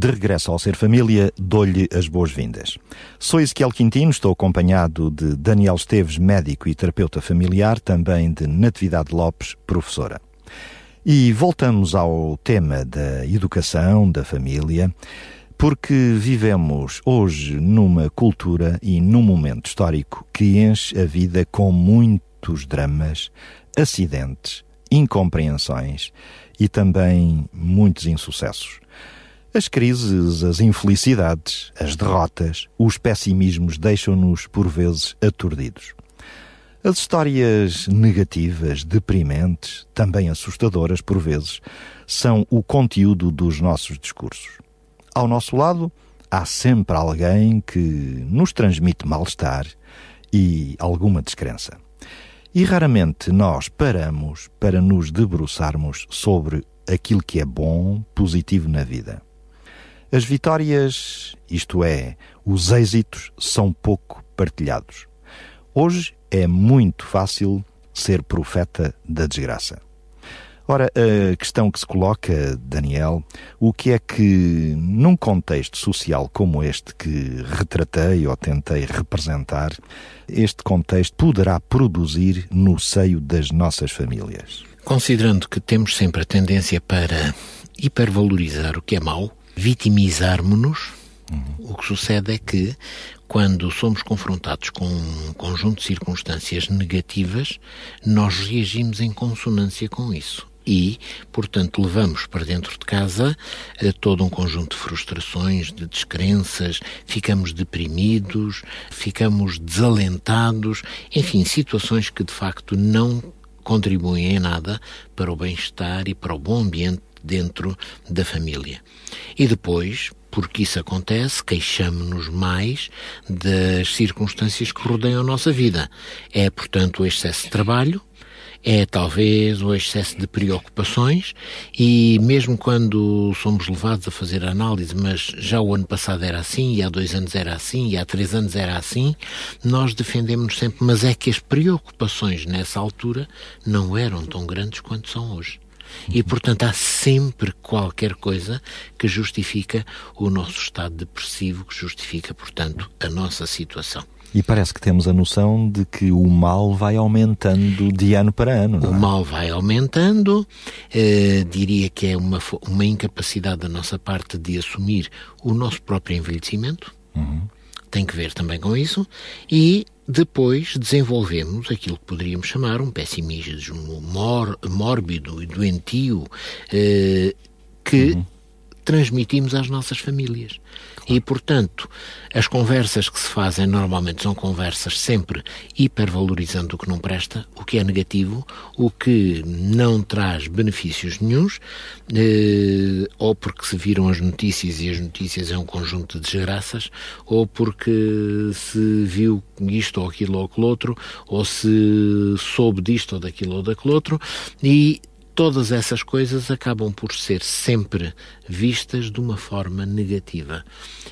De regresso ao Ser Família, dou-lhe as boas-vindas. Sou Ezequiel Quintino, estou acompanhado de Daniel Esteves, médico e terapeuta familiar, também de Natividade Lopes, professora. E voltamos ao tema da educação, da família, porque vivemos hoje numa cultura e num momento histórico que enche a vida com muitos dramas, acidentes, incompreensões e também muitos insucessos. As crises, as infelicidades, as derrotas, os pessimismos deixam-nos por vezes aturdidos. As histórias negativas, deprimentes, também assustadoras por vezes, são o conteúdo dos nossos discursos. Ao nosso lado, há sempre alguém que nos transmite mal-estar e alguma descrença. E raramente nós paramos para nos debruçarmos sobre aquilo que é bom, positivo na vida. As vitórias, isto é, os êxitos, são pouco partilhados. Hoje é muito fácil ser profeta da desgraça. Ora, a questão que se coloca, Daniel, o que é que, num contexto social como este que retratei ou tentei representar, este contexto poderá produzir no seio das nossas famílias? Considerando que temos sempre a tendência para hipervalorizar o que é mau, vitimizarmos-nos, uhum. o que sucede é que, quando somos confrontados com um conjunto de circunstâncias negativas, nós reagimos em consonância com isso. E, portanto, levamos para dentro de casa eh, todo um conjunto de frustrações, de descrenças, ficamos deprimidos, ficamos desalentados, enfim, situações que de facto não contribuem em nada para o bem-estar e para o bom ambiente dentro da família. E depois, porque isso acontece, queixamos-nos mais das circunstâncias que rodeiam a nossa vida. É, portanto, o excesso de trabalho, é talvez o excesso de preocupações e mesmo quando somos levados a fazer análise, mas já o ano passado era assim, e há dois anos era assim, e há três anos era assim, nós defendemos sempre, mas é que as preocupações nessa altura não eram tão grandes quanto são hoje. E, portanto, há sempre qualquer coisa que justifica o nosso estado depressivo, que justifica, portanto, a nossa situação. E parece que temos a noção de que o mal vai aumentando de ano para ano. o é? mal vai aumentando, eh, diria que é uma, uma incapacidade da nossa parte de assumir o nosso próprio envelhecimento. Uhum. Tem que ver também com isso. E depois desenvolvemos aquilo que poderíamos chamar um pessimismo mor, mórbido e doentio eh, que uhum. transmitimos às nossas famílias. E, portanto, as conversas que se fazem normalmente são conversas sempre hipervalorizando o que não presta, o que é negativo, o que não traz benefícios nenhums, eh, ou porque se viram as notícias e as notícias é um conjunto de desgraças, ou porque se viu isto ou aquilo ou aquilo outro, ou se soube disto ou daquilo ou daquilo outro, e todas essas coisas acabam por ser sempre vistas de uma forma negativa.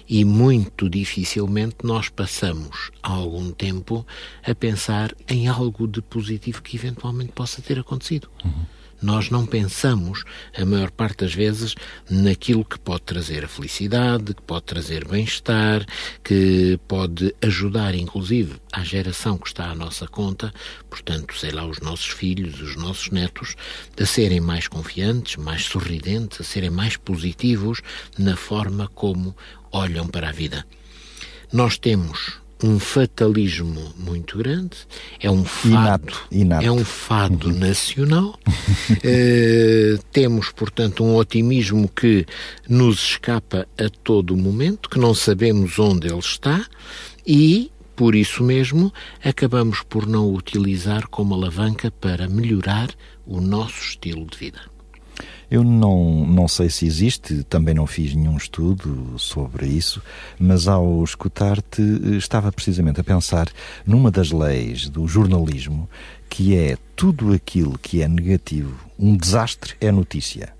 E muito dificilmente nós passamos algum tempo a pensar em algo de positivo que eventualmente possa ter acontecido. Uhum. Nós não pensamos, a maior parte das vezes, naquilo que pode trazer a felicidade, que pode trazer bem-estar, que pode ajudar, inclusive, à geração que está à nossa conta, portanto, sei lá, os nossos filhos, os nossos netos, a serem mais confiantes, mais sorridentes, a serem mais positivos na forma como olham para a vida. Nós temos um fatalismo muito grande, é um fado, inato, inato. é um fado uhum. nacional. uh, temos, portanto, um otimismo que nos escapa a todo momento, que não sabemos onde ele está e por isso mesmo, acabamos por não o utilizar como alavanca para melhorar o nosso estilo de vida. Eu não, não sei se existe, também não fiz nenhum estudo sobre isso, mas ao escutar-te estava precisamente a pensar numa das leis do jornalismo que é tudo aquilo que é negativo, um desastre é notícia.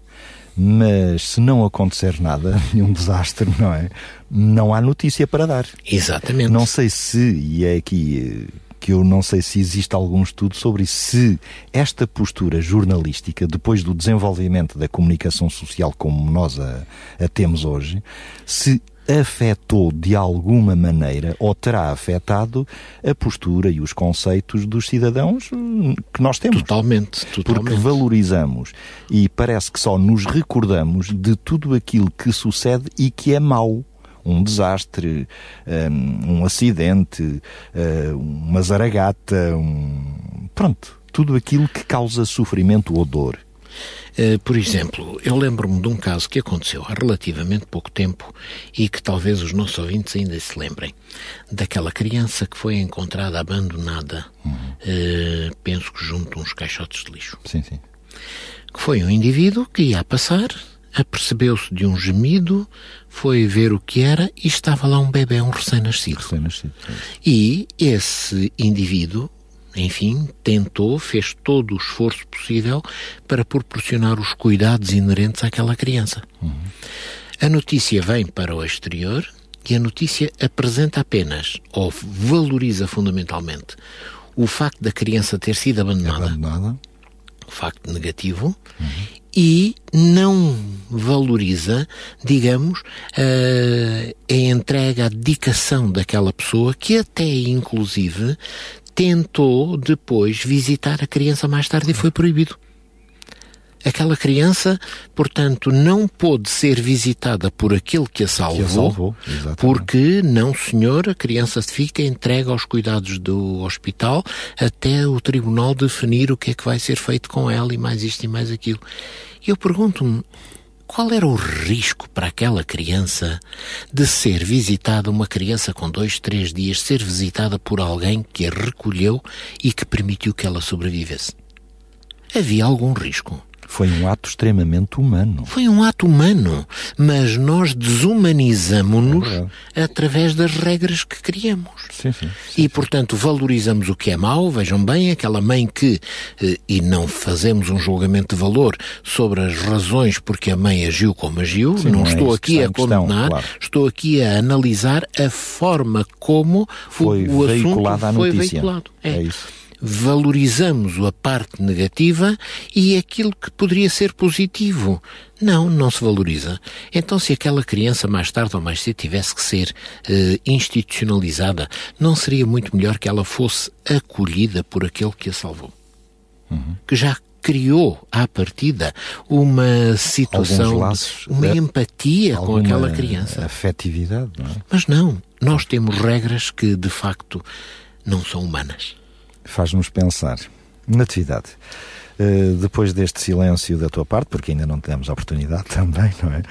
Mas se não acontecer nada, nenhum desastre, não é? Não há notícia para dar. Exatamente. Não sei se, e é aqui que eu não sei se existe algum estudo sobre se esta postura jornalística, depois do desenvolvimento da comunicação social como nós a, a temos hoje, se afetou de alguma maneira ou terá afetado a postura e os conceitos dos cidadãos hum, que nós temos. Totalmente, totalmente. Porque valorizamos e parece que só nos recordamos de tudo aquilo que sucede e que é mau um desastre, um, um acidente, uma zaragata, um... pronto, tudo aquilo que causa sofrimento ou dor. Uh, por exemplo, eu lembro-me de um caso que aconteceu há relativamente pouco tempo e que talvez os nossos ouvintes ainda se lembrem. Daquela criança que foi encontrada abandonada, uhum. uh, penso que junto a uns caixotes de lixo. Sim, sim. Que foi um indivíduo que ia a passar, apercebeu-se de um gemido, foi ver o que era e estava lá um bebê, um recém-nascido. Recém-nascido. E esse indivíduo, enfim, tentou, fez todo o esforço possível para proporcionar os cuidados inerentes àquela criança. Uhum. A notícia vem para o exterior e a notícia apresenta apenas, ou valoriza fundamentalmente, o facto da criança ter sido abandonada. abandonada. O facto negativo. Uhum e não valoriza, digamos, a entrega, a dedicação daquela pessoa que até inclusive tentou depois visitar a criança mais tarde e foi proibido. Aquela criança, portanto, não pôde ser visitada por aquele que a salvou, que a salvou porque não, senhor, a criança fica entregue aos cuidados do hospital até o tribunal definir o que é que vai ser feito com ela e mais isto e mais aquilo. E eu pergunto-me, qual era o risco para aquela criança de ser visitada, uma criança com dois, três dias, ser visitada por alguém que a recolheu e que permitiu que ela sobrevivesse? Havia algum risco. Foi um ato extremamente humano. Foi um ato humano, mas nós desumanizamos-nos é através das regras que criamos. Sim, sim, sim, e, portanto, valorizamos o que é mau. Vejam bem, aquela mãe que, eh, e não fazemos um julgamento de valor sobre as razões porque a mãe agiu como agiu, não, não, é estou é aqui a condenar, claro. estou aqui a analisar a forma como foi o, o assunto a notícia. foi veiculado. É. é isso valorizamos a parte negativa e aquilo que poderia ser positivo. Não, não se valoriza. Então, se aquela criança mais tarde ou mais cedo tivesse que ser uh, institucionalizada, não seria muito melhor que ela fosse acolhida por aquele que a salvou? Uhum. Que já criou à partida uma situação, laços, uma é, empatia com aquela criança. Afetividade, não é? Mas não, nós temos regras que de facto não são humanas faz-nos pensar. Natividade. Uh, depois deste silêncio da tua parte, porque ainda não temos a oportunidade também, não é?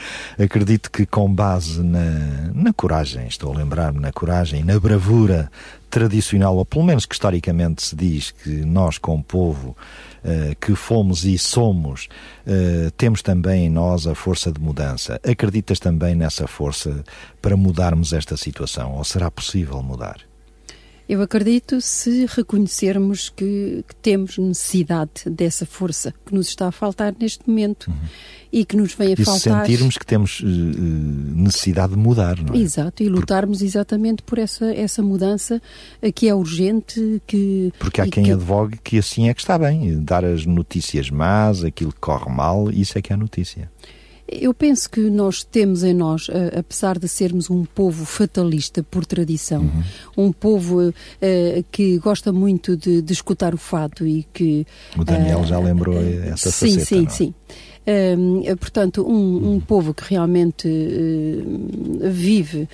Acredito que com base na, na coragem, estou a lembrar-me na coragem, na bravura tradicional, ou pelo menos que historicamente se diz que nós, como povo, uh, que fomos e somos, uh, temos também em nós a força de mudança. Acreditas também nessa força para mudarmos esta situação? Ou será possível mudar? Eu acredito se reconhecermos que, que, temos necessidade dessa força que nos está a faltar neste momento uhum. e que nos vem a e faltar. E sentirmos que temos uh, necessidade de mudar, não é? Exato, e lutarmos Por... exatamente por essa, essa mudança que é urgente. Que, Porque há quem que... advogue que assim é que está bem, dar as notícias más, aquilo que corre mal, isso é que é a notícia. Eu penso que nós temos em nós, apesar de sermos um povo fatalista por tradição, uhum. um povo uh, que gosta muito de, de, escutar o fado e que. O Daniel uh, já lembrou essa sim, faceta. Sim, não? sim, sim. Portanto, um, um, povo que realmente uh, vive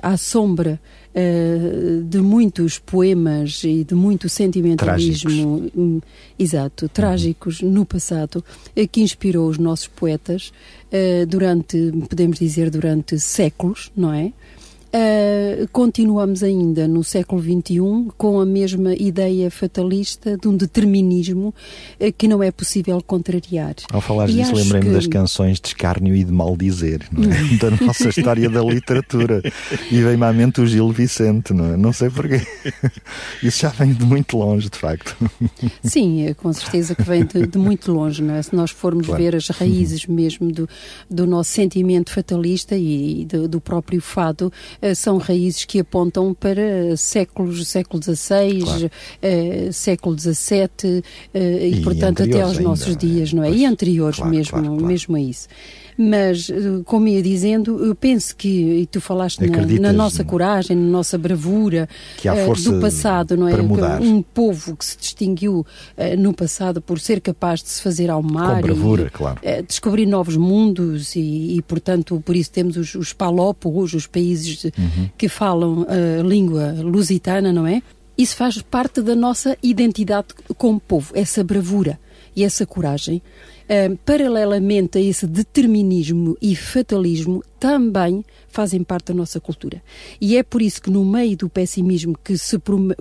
à sombra uh, de muitos poemas e de muito sentimentalismo, trágicos. Um, exato, trágicos uhum. no passado, que inspirou os nossos poetas durante, podemos dizer, durante séculos, não é? Uh, continuamos ainda no século XXI com a mesma ideia fatalista de um determinismo uh, que não é possível contrariar. Ao falar disso, lembrei-me que... das canções de escárnio e de maldizer, é? da nossa história da literatura. E vem-me à mente o Gil Vicente, não é? Não sei porquê. Isso já vem de muito longe, de facto. Sim, é com certeza que vem de, de muito longe, não é? Se nós formos claro. ver as raízes mesmo do, do nosso sentimento fatalista e do, do próprio fado, são raízes que apontam para séculos, século XVI, claro. uh, século XVII uh, e, e, portanto, até aos ainda, nossos dias, não é? Pois, e anteriores claro, mesmo, mesmo a isso. Mas, eh, como ia dizendo, eu penso que, e tu falaste na, na, nossa coragem, na nossa bravura uh, do passado, não é? Um povo que se distinguiu uh, no passado por ser capaz de se fazer ao mar. Com bravura, e, claro. Descobrir novos mundos e, e, portanto, por isso temos os, os os países uhum. que falam a língua lusitana, não é? Isso faz parte da nossa identidade como povo, essa bravura e essa coragem paralelamente a esse determinismo e fatalismo, também fazem parte da nossa cultura. E é por isso que, no meio do pessimismo que se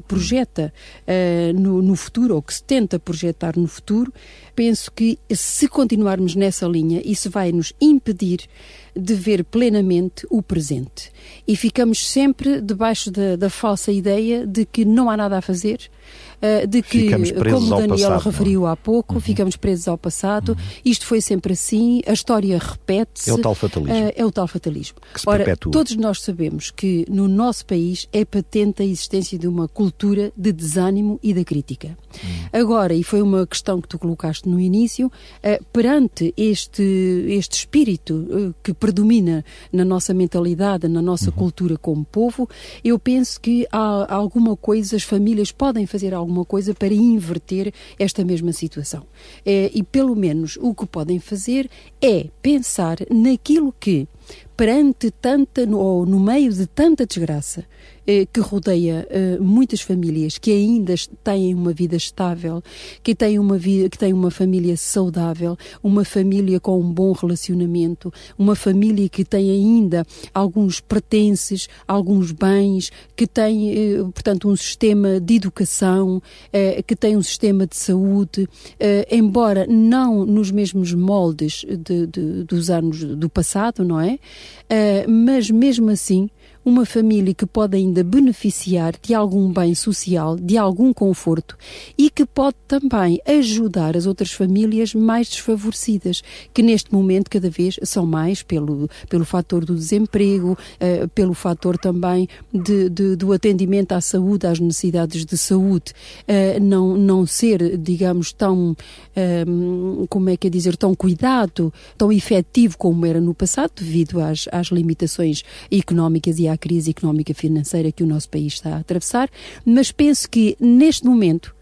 projeta uh, no, no, futuro, ou que se tenta projetar no futuro, penso que se continuarmos nessa linha, isso vai nos impedir de ver plenamente o presente. E ficamos sempre debaixo da, da falsa ideia de que não há nada a fazer eh, de que, como o Daniel passado, é? referiu há pouco, uhum. ficamos presos ao passado. Uhum. Isto foi sempre assim, a história repete-se. É o tal fatalismo. Uh, é o tal fatalismo. Ora, perpetua. todos nós sabemos que no nosso país é patente a existência de uma cultura de desânimo e da crítica. Uhum. Agora, e foi uma questão que tu colocaste no início, uh, perante este, este espírito que predomina na nossa mentalidade, na nossa uhum. cultura como povo, eu penso que há alguma coisa, as famílias podem fazer alguma alguma coisa para inverter esta mesma situação. É, e pelo menos o que podem fazer é pensar naquilo que perante tanta, ou no meio de tanta desgraça que rodeia eh, muitas famílias que ainda têm uma vida estável, que têm uma, vida, que têm uma família saudável, uma família com um bom relacionamento, uma família que tem ainda alguns pertences, alguns bens, que tem, eh, portanto, um sistema de educação, eh, que tem um sistema de saúde, eh, embora não nos mesmos moldes de, de, dos anos do passado, não é? Mas mesmo assim, uma família que pode ainda beneficiar de algum bem social, de algum conforto e que pode também ajudar as outras famílias mais desfavorecidas, que neste momento cada vez são mais pelo, pelo fator do desemprego, uh, pelo fator também de, de, do atendimento à saúde, às necessidades de saúde, uh, não, não ser, digamos, tão, uh, como é que é dizer, tão cuidado, tão efetivo como era no passado, devido às, às limitações económicas e à crise económica financeira que o nosso país está a atravessar, mas penso que neste momento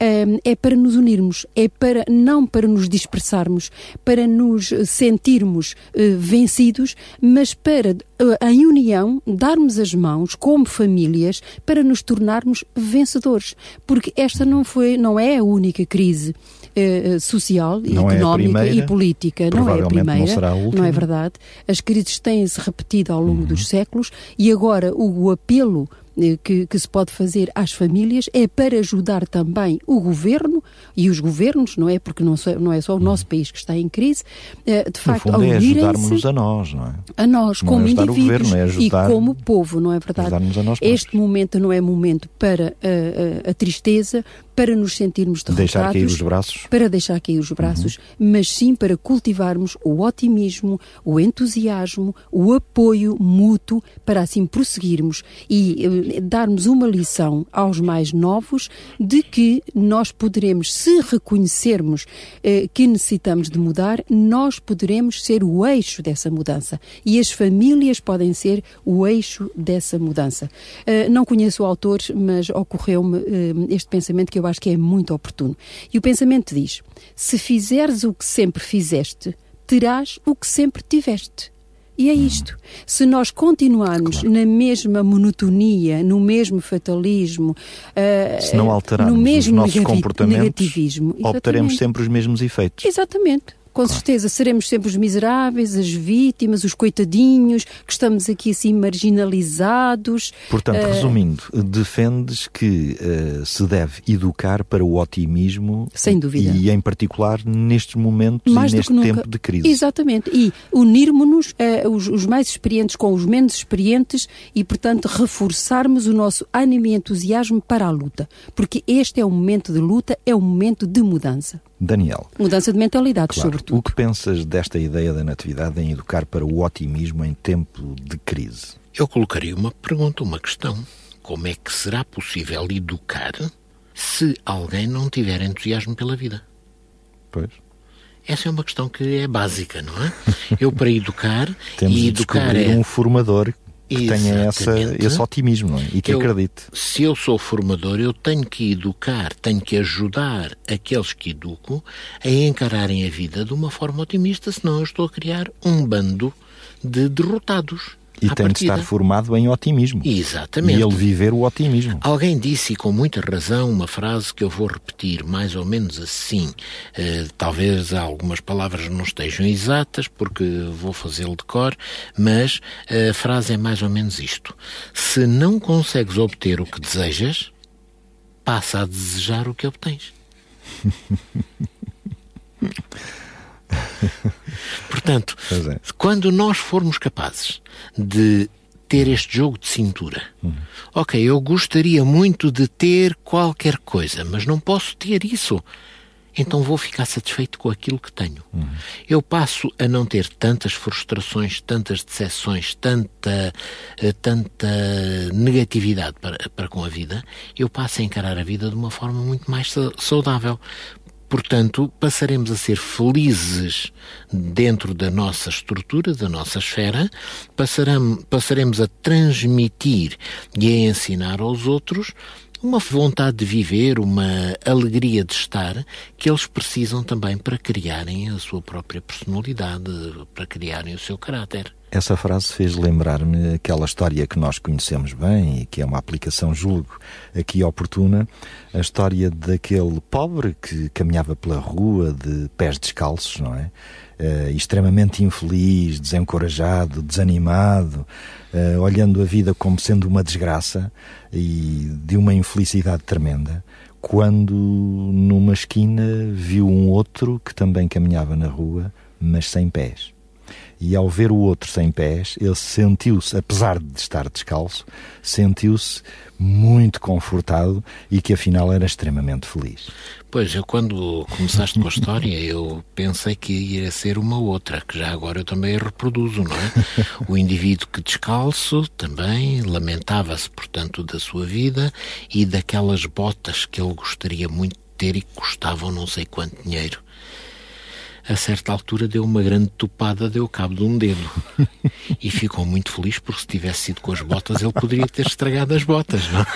hum, é para nos unirmos, é para não para nos dispersarmos, para nos sentirmos uh, vencidos, mas para uh, em união darmos as mãos como famílias para nos tornarmos vencedores, porque esta não foi, não é a única crise eh, social, não é económica é e política. Não é a primeira, não, será a última. não é verdade. As crises têm-se repetido ao longo uhum. dos séculos e agora o, o apelo eh, que, que, se pode fazer às famílias é para ajudar também o governo e os governos, não é? Porque não, só, não é só o nosso país que está em crise, eh, de facto, no fundo, é ajudarmos a nós, não é? A nós, não como é indivíduos governo, é ajudar, e como povo, não é verdade? Este momento não é momento para a, a, a tristeza, para nos sentirmos derrotados, deixar cair os braços, para deixar cair os braços, uhum. mas sim para cultivarmos o otimismo, o entusiasmo, o apoio mútuo para assim prosseguirmos e eh, darmos uma lição aos mais novos de que nós poderemos, se reconhecermos eh, que necessitamos de mudar, nós poderemos ser o eixo dessa mudança e as famílias podem ser o eixo dessa mudança. Eh, não conheço o autor, mas ocorreu-me eh, este pensamento que eu acho que é muito oportuno. E o pensamento diz: se fizeres o que sempre fizeste, terás o que sempre tiveste. E é isto. Se nós continuarmos claro. na mesma monotonia, no mesmo fatalismo, uh, se não alterarmos no mesmo os nossos comportamentos, negativismo, obteremos sempre os mesmos efeitos. Exatamente. Com certeza seremos sempre os miseráveis, as vítimas, os coitadinhos, que estamos aqui assim marginalizados. Portanto, Uh, resumindo, defendes que uh, se deve educar para o otimismo Sem dúvida. e, em particular, nestes momentos mais e neste tempo de crise. Exatamente. E unirmos-nos, eh, os, os mais experientes com os menos experientes e, portanto, reforçarmos o nosso ânimo e entusiasmo para a luta. Porque este é um momento de luta, é um momento de mudança. Daniel, Mudança de mentalidade, claro, sobretudo. O que pensas desta ideia da Natividade em educar para o otimismo em tempo de crise? Eu colocaria uma pergunta, uma questão. Como é que será possível educar se alguém não tiver entusiasmo pela vida? Pois. Essa é uma questão que é básica, não é? Eu, para educar, Temos e de educar descobrir é. um formador que tenha essa, esse otimismo não é? e que Eu- acredite. Se eu sou formador, eu tenho que educar, tenho que ajudar aqueles que educo a encararem a vida de uma forma otimista, senão eu estou a criar um bando de derrotados. E tem de partida. estar formado em otimismo. Exatamente. E ele viver o otimismo. Alguém disse, e com muita razão, uma frase que eu vou repetir mais ou menos assim. Eh, talvez algumas palavras não estejam exatas, porque vou fazê-lo de cor, mas eh, a frase é mais ou menos isto. Se não consegues obter o que desejas, passa a desejar o que obtens. Portanto, é. quando nós formos capazes de ter este jogo de cintura, ok, eu gostaria muito de ter qualquer coisa, mas não posso ter isso. Então vou ficar satisfeito com aquilo que tenho. Eu passo a não ter tantas frustrações, tantas decepções, tanta, eh, tanta negatividade para, para com a vida. Eu passo a encarar a vida de uma forma muito mais sa- saudável. Portanto, passaremos a ser felizes dentro da nossa estrutura, da nossa esfera, passaremos a transmitir e a ensinar aos outros uma vontade de viver, uma alegria de estar, que eles precisam também para criarem a sua própria personalidade, para criarem o seu caráter. Essa frase fez lembrar-me aquela história que nós conhecemos bem e que é uma aplicação, julgo, aqui oportuna, a história daquele pobre que caminhava pela rua de pés descalços, não é? Eh, extremamente infeliz, desencorajado, desanimado, eh, olhando a vida como sendo uma desgraça e de uma infelicidade tremenda, quando numa esquina viu um outro que também caminhava na rua, mas sem pés. E ao ver o outro sem pés, ele sentiu-se, apesar de estar descalço, sentiu-se muito confortado e que afinal era extremamente feliz. Pois, eu quando começaste com a história, eu pensei que ia ser uma outra, que já agora eu também reproduzo, não é? O indivíduo que descalço também lamentava-se, portanto, da sua vida e daquelas botas que ele gostaria muito de ter e que custavam não sei quanto dinheiro. A certa altura deu uma grande topada, deu cabo de um dedo. E ficou muito feliz porque se tivesse sido com as botas, ele poderia ter estragado as botas, não é?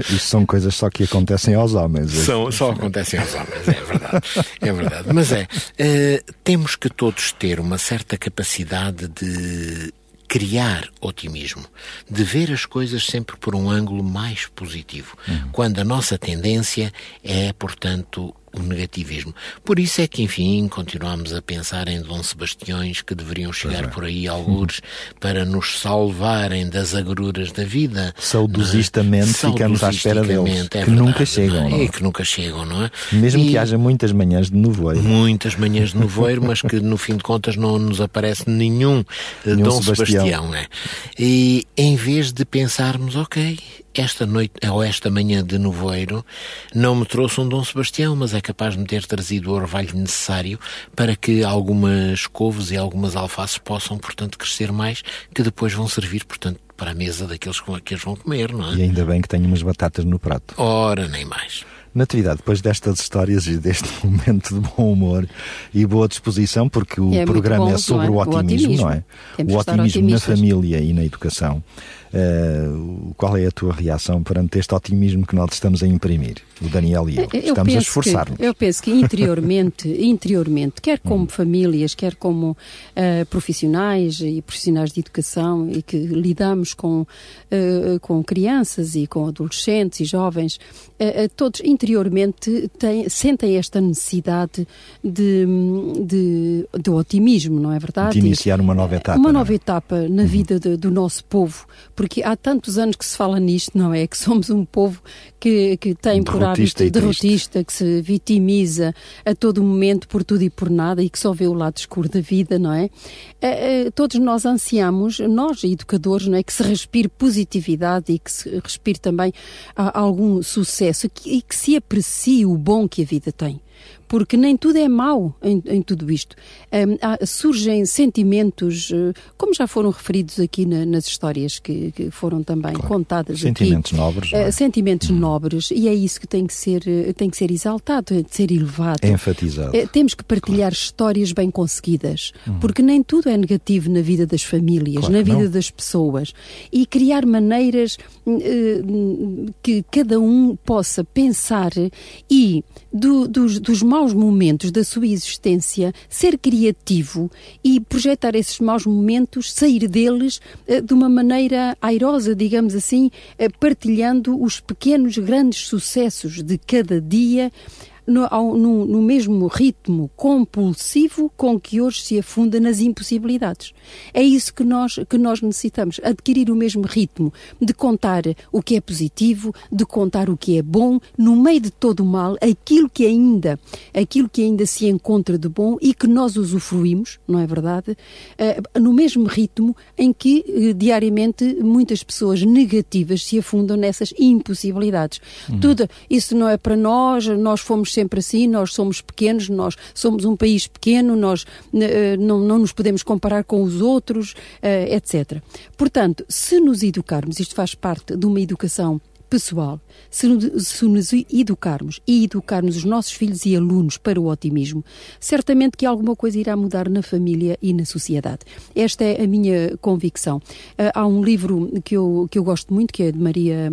Isto são coisas só que acontecem aos homens. São, só acontecem aos homens, é verdade. É verdade. Mas é, eh, temos que todos ter uma certa capacidade de criar otimismo, de ver as coisas sempre por um ângulo mais positivo, quando a nossa tendência é, portanto, o negativismo. Por isso é que, enfim, continuamos a pensar em Dom Sebastiões que deveriam chegar por aí algures para nos salvarem das agruras da vida. Saudosistamente é? ficamos à espera deles, é que nunca verdade, chegam, não é? não é? E que nunca chegam, não é? Mesmo E- que haja muitas manhãs de nevoeiro. muitas manhãs de nevoeiro, mas que no fim de contas não nos aparece nenhum, eh, Nenhum Dom Sebastião. Sebastião. né? E em vez de pensarmos, ok, esta noite ou esta manhã de nevoeiro não me trouxe um Dom Sebastião, mas é capaz de me ter trazido o orvalho necessário para que algumas couves e algumas alfaces possam, portanto, crescer mais, que depois vão servir, portanto, para a mesa daqueles com- que eles vão comer, não é? E ainda bem que tenho umas batatas no prato. Ora, nem mais. Natividade, depois destas histórias e deste momento de bom humor e boa disposição, porque o É programa bom, é sobre o é? O otimismo, otimismo. não é? Temos o otimismo na família e na educação. Eh, qual é a tua reação perante este otimismo que nós estamos a imprimir? O Daniel e eu. Eu estamos a esforçar-nos. Eu penso que interiormente, interiormente, quer como famílias, quer como eh, profissionais e profissionais de educação e que lidamos com, eh, com crianças e com adolescentes e jovens, todos interiormente têm, sentem esta necessidade de, de, de, otimismo, não é verdade? De iniciar uma nova etapa. Uma é? nova etapa na uhum. vida de, do nosso povo, porque há tantos anos que se fala nisto, não é? Que somos um povo que, que tem por hábito derrotista, que se vitimiza a todo momento por tudo e por nada e que só vê o lado escuro da vida, não é? é, é todos nós ansiamos, nós educadores, não é? Que se respire positividade e que se respire também a, a algum sucesso e que se aprecie o bom que a vida tem porque nem tudo é mau em, em tudo isto. Um, surgem sentimentos, uh, como já foram referidos aqui na, nas histórias que, que, foram também claro. contadas sentimentos aqui. Nobres, é? uh, sentimentos hum. nobres, e é isso que tem que ser, uh, tem que ser exaltado, tem que ser elevado. É enfatizado. temos que partilhar claro. histórias bem conseguidas, hum. porque nem tudo é negativo na vida das famílias, claro na vida não. das pessoas. E criar maneiras que cada um possa pensar e do, dos, dos maus momentos da sua existência, ser criativo e projetar esses maus momentos, sair deles uh, de uma maneira airosa, digamos assim, uh, partilhando os pequenos, grandes sucessos de cada dia no, ao, no, no, mesmo ritmo compulsivo com que hoje se afunda nas impossibilidades. É isso que nós, que nós necessitamos, adquirir o mesmo ritmo de contar o que é positivo, de contar o que é bom, no meio de todo o mal, aquilo que ainda, aquilo que ainda se encontra de bom e que nós usufruímos, não é verdade? Uh, no mesmo ritmo em que uh, diariamente muitas pessoas negativas se afundam nessas impossibilidades. Uhum. Tudo isso não é para nós, nós fomos sempre assim, nós somos pequenos, nós somos um país pequeno, nós uh, não, não nos podemos comparar com os outros, eh, etc. Portanto, se nos educarmos, isto faz parte de uma educação pessoal, se, se, nos educarmos e educarmos os nossos filhos e alunos para o otimismo, certamente que alguma coisa irá mudar na família e na sociedade. Esta é a minha convicção. Há um livro que eu, que eu gosto muito, que é de Maria.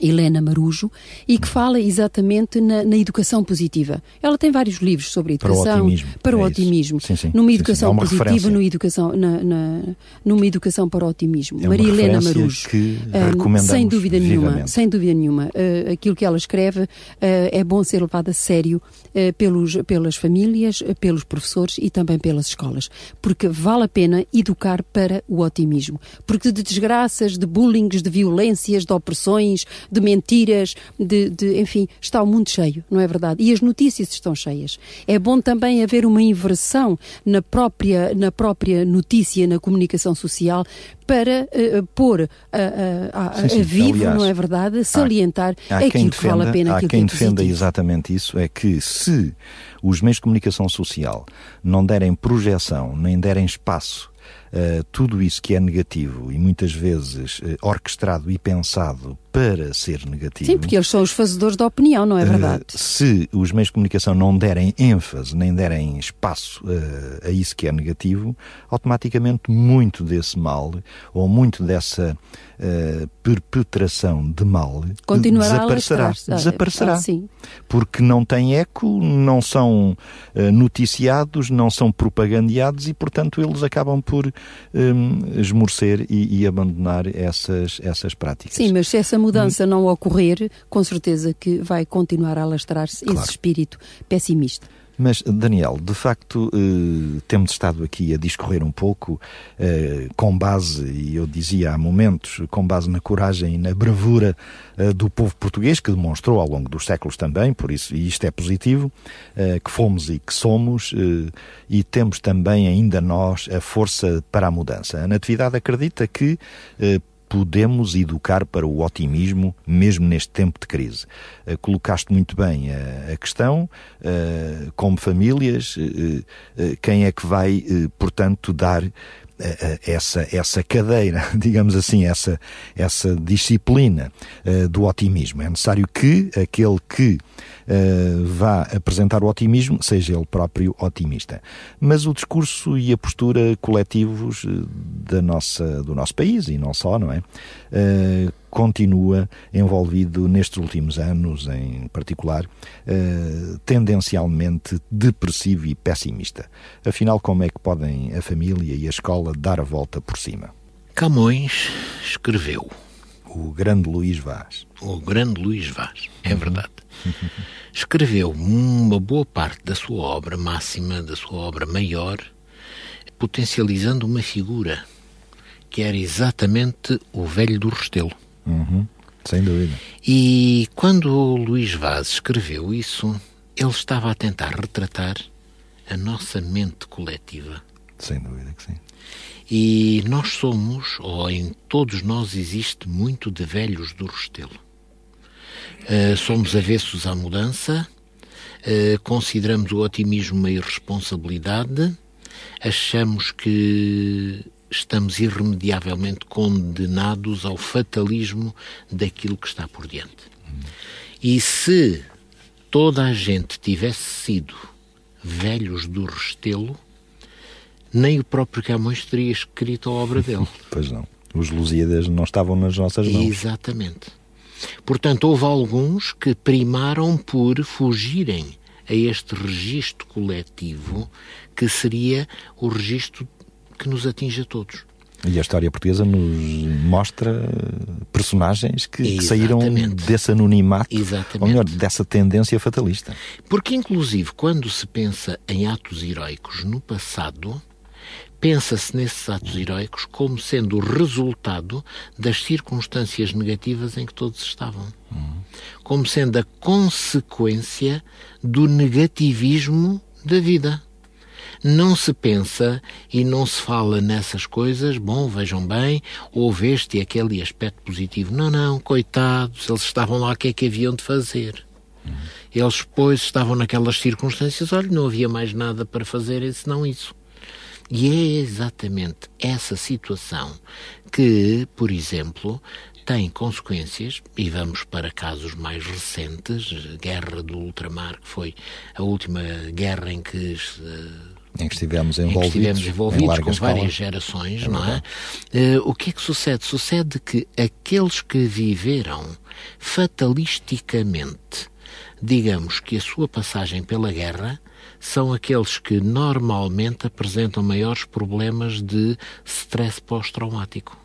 Helena Marujo, e que fala exatamente na, na, educação positiva. Ela tem vários livros sobre educação para o otimismo. Para o é otimismo. Sim, sim. Numa educação sim, positiva, numa educação, na, na, numa educação para o otimismo. É Maria Helena Marujo. Que um, sem dúvida vivamente. nenhuma, sem dúvida nenhuma. Uh, aquilo que ela escreve uh, é bom ser levado a sério uh, pelos, pelas famílias, pelos professores e também pelas escolas, porque vale a pena educar para o otimismo. Porque de desgraças, de bullying, de violências, de opressões, de mentiras, de, de, enfim, está o mundo cheio, não é verdade? E as notícias estão cheias. É bom também haver uma inversão na própria, na própria notícia, na comunicação social, para uh, pôr a, a, sim, sim. a vivo, Aliás, não é verdade? Salientar há, há aquilo defenda, que vale a pena. Há quem que é defenda exatamente isso, é que se os meios de comunicação social não derem projeção, nem derem espaço Uh, tudo isso que é negativo e muitas vezes uh, orquestrado e pensado para ser negativo. Sim, porque eles são os fazedores da opinião, não é verdade? Uh, se os meios de comunicação não derem ênfase, nem derem espaço uh, a isso que é negativo, automaticamente muito desse mal, ou muito dessa uh, perpetração de mal, Continuará desaparecerá. A desaparecerá. Ah, sim. Porque não tem eco, não são noticiados, não são propagandeados e, portanto, eles acabam por um, esmorecer e, e abandonar essas, essas práticas. Sim, mas se essa mudança não ocorrer, com certeza que vai continuar a alastrar-se claro. esse espírito pessimista. Mas, Daniel, de facto, eh, temos estado aqui a discorrer um pouco eh, com base, e eu dizia há momentos, com base na coragem e na bravura eh, do povo português, que demonstrou ao longo dos séculos também, por isso, e isto é positivo, que fomos e que somos, e temos também ainda nós a força para a mudança. A Natividade acredita que podemos educar para o otimismo, mesmo neste tempo de crise. Uh, colocaste muito bem a, a questão, uh, como famílias, quem é que vai, portanto, dar essa, essa cadeira, digamos assim, essa, essa disciplina do otimismo. É necessário que aquele que uh, vá apresentar o otimismo seja ele próprio otimista. Mas o discurso e a postura coletivos da nossa, do nosso país, e não só, não é? Uh, continua envolvido nestes últimos anos, em particular, tendencialmente depressivo e pessimista. Afinal, como é que podem a família e a escola dar a volta por cima? Camões escreveu: o grande Luís Vaz. O grande Luís Vaz, é verdade. Escreveu uma boa parte da sua obra máxima, da sua obra maior, potencializando uma figura que era exatamente o velho do Restelo. Uhum. Sem dúvida. E quando o Luís Vaz escreveu isso, ele estava a tentar retratar a nossa mente coletiva. Sem dúvida que sim. E nós somos, ou em todos nós existe muito de velhos do Restelo. Uh, somos avessos à mudança, uh, consideramos o otimismo uma irresponsabilidade, achamos que estamos irremediavelmente condenados ao fatalismo daquilo que está por diante. E se toda a gente tivesse sido velhos do Restelo, nem o próprio Camões teria escrito a obra dele. pois não. Os Lusíadas não estavam nas nossas mãos. Exatamente. Portanto, houve alguns que primaram por fugirem a este registro coletivo que seria o registro que nos atinge a todos. E a história portuguesa nos mostra personagens que, que saíram desse anonimato, Exatamente. ou melhor, dessa tendência fatalista. Porque, inclusive, quando se pensa em atos heroicos no passado, pensa-se nesses atos heroicos como sendo o resultado das circunstâncias negativas em que todos estavam. Uhum. Como sendo a consequência do negativismo da vida não se pensa e não se fala nessas coisas, bom, vejam bem, houve este e aquele aspecto positivo. Não, não, coitados, eles estavam lá, o que é que haviam de fazer? Eles, pois, estavam naquelas circunstâncias, olha, não havia mais nada para fazer senão isso. E é exatamente essa situação que, por exemplo, tem consequências, e vamos para casos mais recentes, Guerra do Ultramar, que foi a última guerra em que uh, em que estivemos envolvidos, que estivemos envolvidos com várias gerações, é não é? Uh, o que é que sucede? Sucede que aqueles que viveram fatalisticamente, digamos que a sua passagem pela guerra, são aqueles que normalmente apresentam maiores problemas de stress pós-traumático.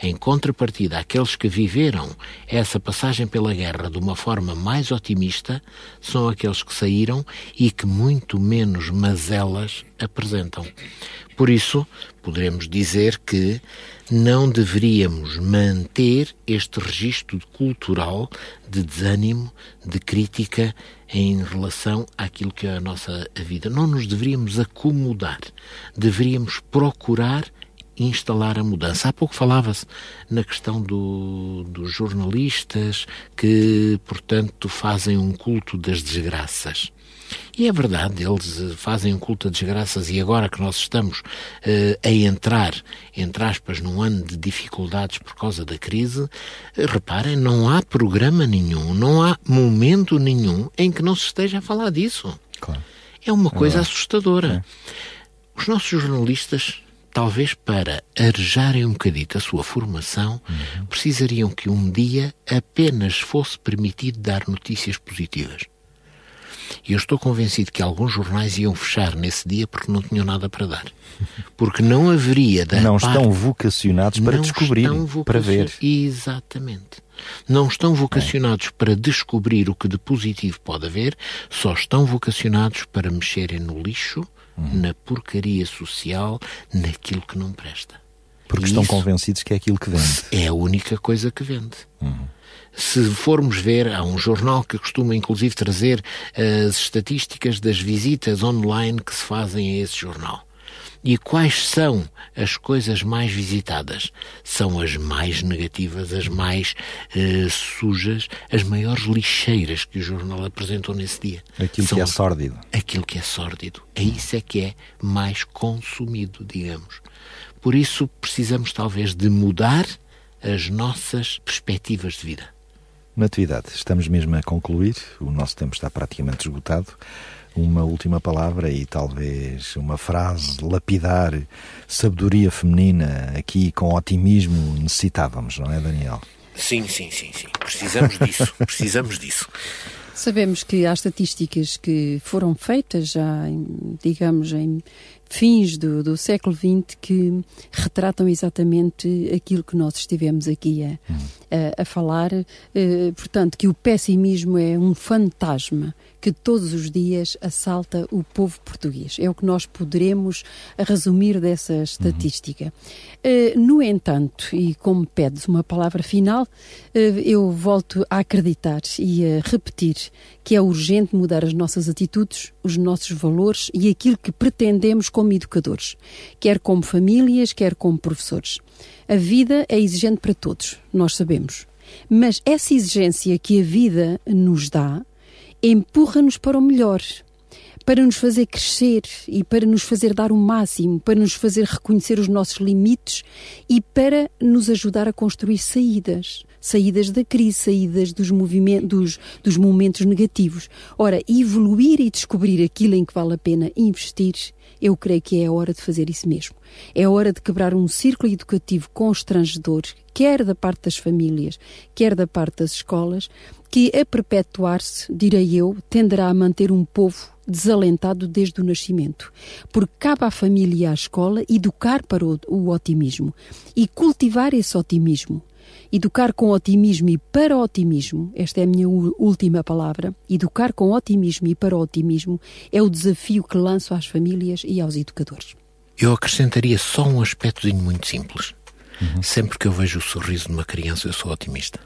Em contrapartida, aqueles que viveram essa passagem pela guerra de uma forma mais otimista são aqueles que saíram e que muito menos mazelas apresentam. Por isso, poderemos dizer que não deveríamos manter este registro cultural de desânimo, de crítica em relação àquilo que é a nossa vida. Não nos deveríamos acomodar, deveríamos procurar instalar a mudança. Há pouco falava-se na questão do, dos jornalistas que, portanto, fazem um culto das desgraças. E é verdade, eles eh, fazem um culto de desgraças e agora que nós estamos uh, a entrar, entre aspas, num ano de dificuldades por causa da crise, uh, reparem, não há programa nenhum, não há momento nenhum em que não se esteja a falar disso. Claro. É uma coisa é assustadora. É. Os nossos jornalistas talvez para arejarem um bocadito a sua formação, uhum. precisariam que um dia apenas fosse permitido dar notícias positivas. E eu estou convencido que alguns jornais iam fechar nesse dia porque não tinham nada para dar. Porque não haveria da Não parte... estão vocacionados para descobrir, vocacion... para ver. Exatamente. Não estão vocacionados é. para descobrir o que de positivo pode haver, só estão vocacionados para mexerem no lixo uhum. na porcaria social, naquilo que não presta. Porque e estão convencidos que é aquilo que vende. É a única coisa que vende. Uhum. Se formos ver, há um jornal que costuma inclusive trazer as estatísticas das visitas online que se fazem a esse jornal. E quais são as coisas mais visitadas? São as mais negativas, as mais uh, sujas, as maiores lixeiras que o jornal apresentou nesse dia. Aquilo são que é sórdido. Aquilo que é sórdido. É isso é que é mais consumido, digamos. Por isso precisamos talvez de mudar as nossas perspectivas de vida. Natividade, estamos mesmo a concluir, o nosso tempo está praticamente esgotado uma última palavra e talvez uma frase lapidar sabedoria feminina aqui com otimismo necessitávamos, não é, Daniel? Sim, sim, sim, sim. Precisamos disso, precisamos disso. Sabemos que há estatísticas que foram feitas já, digamos, em fins do, do século XX que retratam exatamente aquilo que nós estivemos aqui a, a, a falar. Uh, portanto, que o pessimismo é um fantasma que todos os dias assalta o povo português. É o que nós poderemos resumir dessa estatística. Uh, no entanto, e como pedes uma palavra final, uh, eu volto a acreditar e a repetir que é urgente mudar as nossas atitudes, os nossos valores e aquilo que pretendemos como educadores, quer como famílias, quer como professores. A vida é exigente para todos, nós sabemos. Mas essa exigência que a vida nos dá empurra-nos para o melhor, para nos fazer crescer e para nos fazer dar o máximo, para nos fazer reconhecer os nossos limites e para nos ajudar a construir saídas. Saídas da crise, saídas dos, movimentos, dos, momentos negativos. Ora, evoluir e descobrir aquilo em que vale a pena investir eu creio que é a hora de fazer isso mesmo. É a hora de quebrar um círculo educativo constrangedor, quer da parte das famílias, quer da parte das escolas, que a perpetuar-se, direi eu, tenderá a manter um povo desalentado desde o nascimento. Porque cabe à família e à escola educar para o, o otimismo e cultivar esse otimismo. Educar com otimismo e para o otimismo, esta é a minha última palavra, educar com otimismo e para o otimismo é o desafio que lanço às famílias e aos educadores. Eu acrescentaria só um aspecto muito simples. Uhum. Sempre que eu vejo o sorriso de uma criança, eu sou otimista.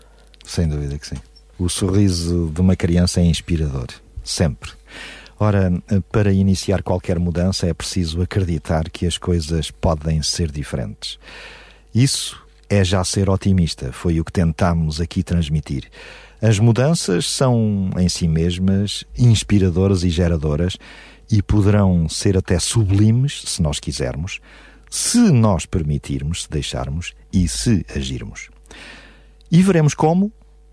Sem dúvida que sim. O sorriso de uma criança é inspirador. Sempre. Ora, para iniciar qualquer mudança é preciso acreditar que as coisas podem ser diferentes. Isso é já ser otimista, foi o que tentámos aqui transmitir. As mudanças são em si mesmas inspiradoras e geradoras e poderão ser até sublimes, se nós quisermos, se nós permitirmos, se deixarmos e se agirmos. E veremos como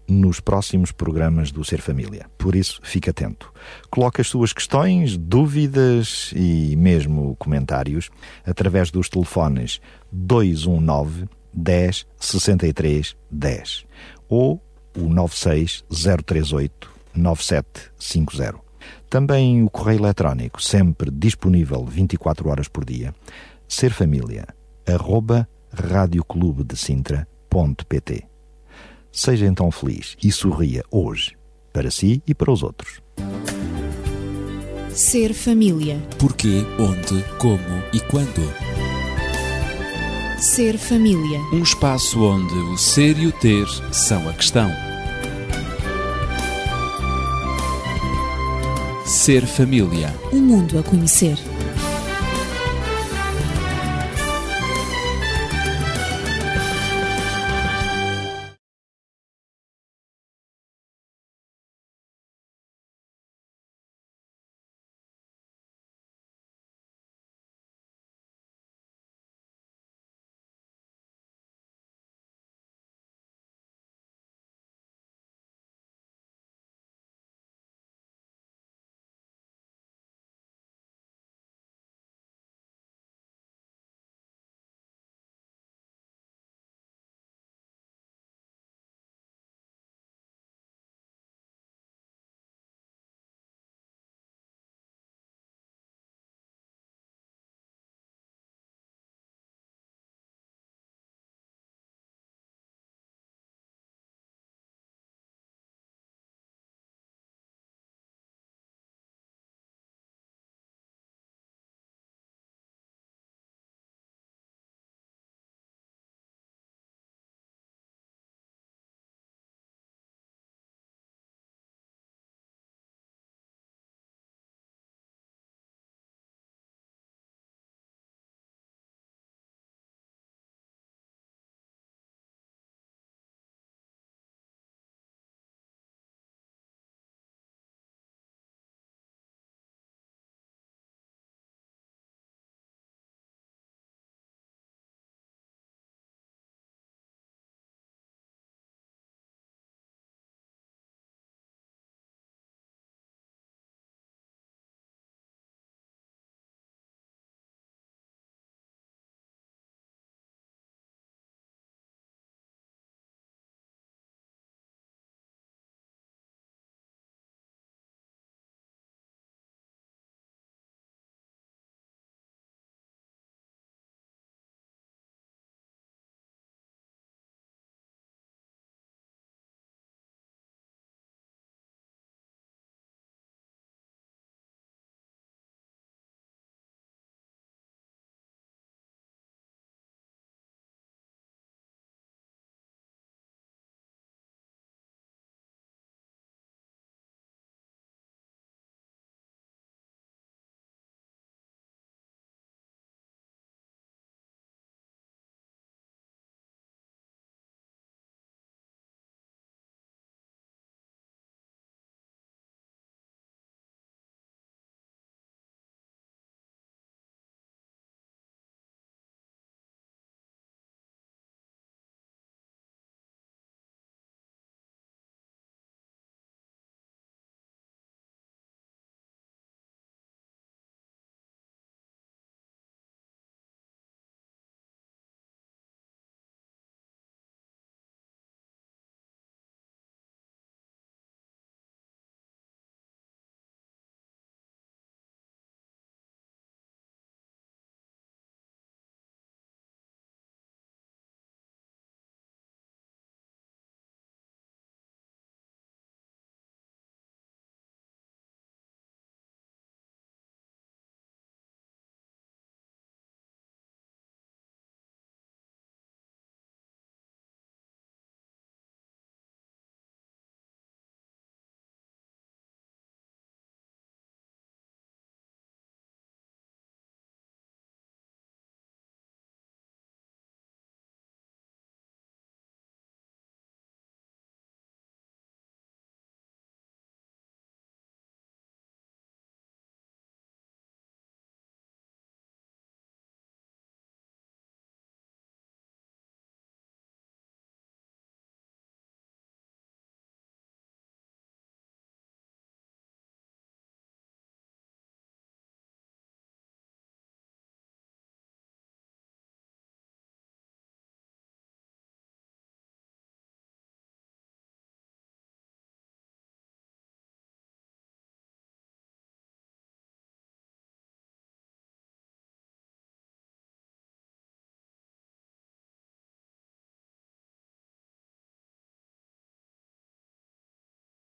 nos próximos programas do Ser Família. Por isso, fique atento. Coloque as suas questões, dúvidas e mesmo comentários através dos telefones 219 10 63 10 ou o 96 038 9750. Também o correio eletrónico, sempre disponível 24 horas por dia, serfamília, arroba radioclubedecintra.pt. Seja então feliz e sorria hoje, para si e para os outros. Ser família. Porquê, onde, como e quando. Ser família. Um espaço onde o ser e o ter são a questão. Ser família. Um mundo a conhecer.